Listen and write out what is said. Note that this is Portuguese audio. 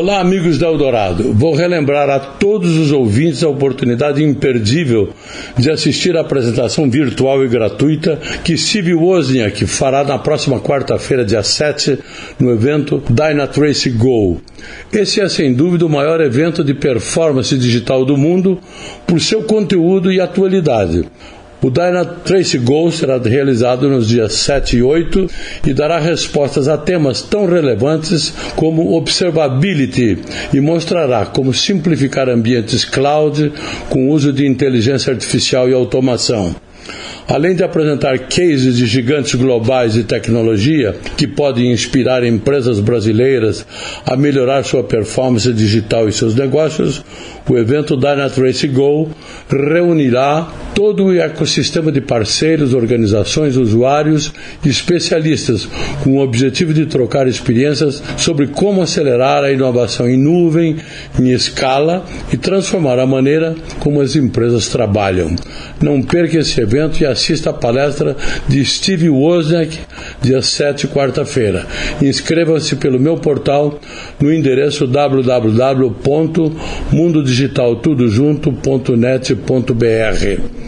Olá, amigos da Eldorado. Vou relembrar a todos os ouvintes a oportunidade imperdível de assistir à apresentação virtual e gratuita que Steve Wozniak fará na próxima quarta-feira, dia 7, no evento Dynatrace Go. Esse é, sem dúvida, o maior evento de performance digital do mundo por seu conteúdo e atualidade. O Dynatrace Go será realizado nos dias 7 e 8 e dará respostas a temas tão relevantes como observability e mostrará como simplificar ambientes cloud com uso de inteligência artificial e automação. Além de apresentar cases de gigantes globais de tecnologia que podem inspirar empresas brasileiras a melhorar sua performance digital e seus negócios, o evento Dynatrace Go reunirá todo o ecossistema de parceiros, organizações, usuários e especialistas com o objetivo de trocar experiências sobre como acelerar a inovação em nuvem, em escala e transformar a maneira como as empresas trabalham. Não perca esse evento e assista à palestra de Steve Wozniak, dia 7, quarta-feira. Inscreva-se pelo meu portal no endereço www.mundodigitaltudojunto.net.br.